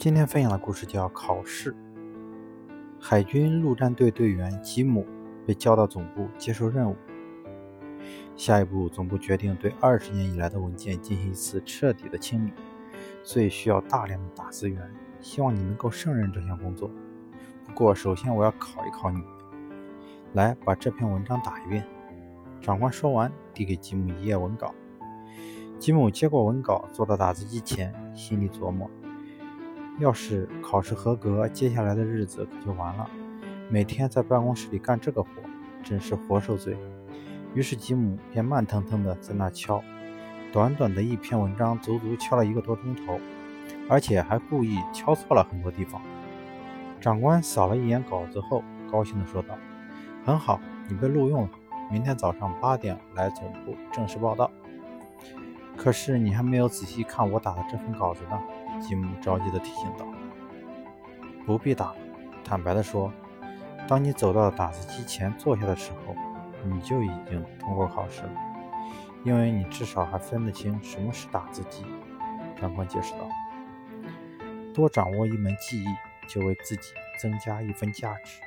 今天分享的故事叫《考试》。海军陆战队队员吉姆被叫到总部接受任务。下一步，总部决定对二十年以来的文件进行一次彻底的清理，所以需要大量的打字员。希望你能够胜任这项工作。不过，首先我要考一考你。来，把这篇文章打一遍。长官说完，递给吉姆一页文稿。吉姆接过文稿，坐到打字机前，心里琢磨。要是考试合格，接下来的日子可就完了。每天在办公室里干这个活，真是活受罪。于是吉姆便慢腾腾地在那敲，短短的一篇文章，足足敲了一个多钟头，而且还故意敲错了很多地方。长官扫了一眼稿子后，高兴地说道：“很好，你被录用了。明天早上八点来总部正式报道。”可是你还没有仔细看我打的这份稿子呢。吉姆着急地提醒道：“不必打了。坦白地说，当你走到打字机前坐下的时候，你就已经通过考试了，因为你至少还分得清什么是打字机。”长官解释道：“多掌握一门技艺，就为自己增加一分价值。”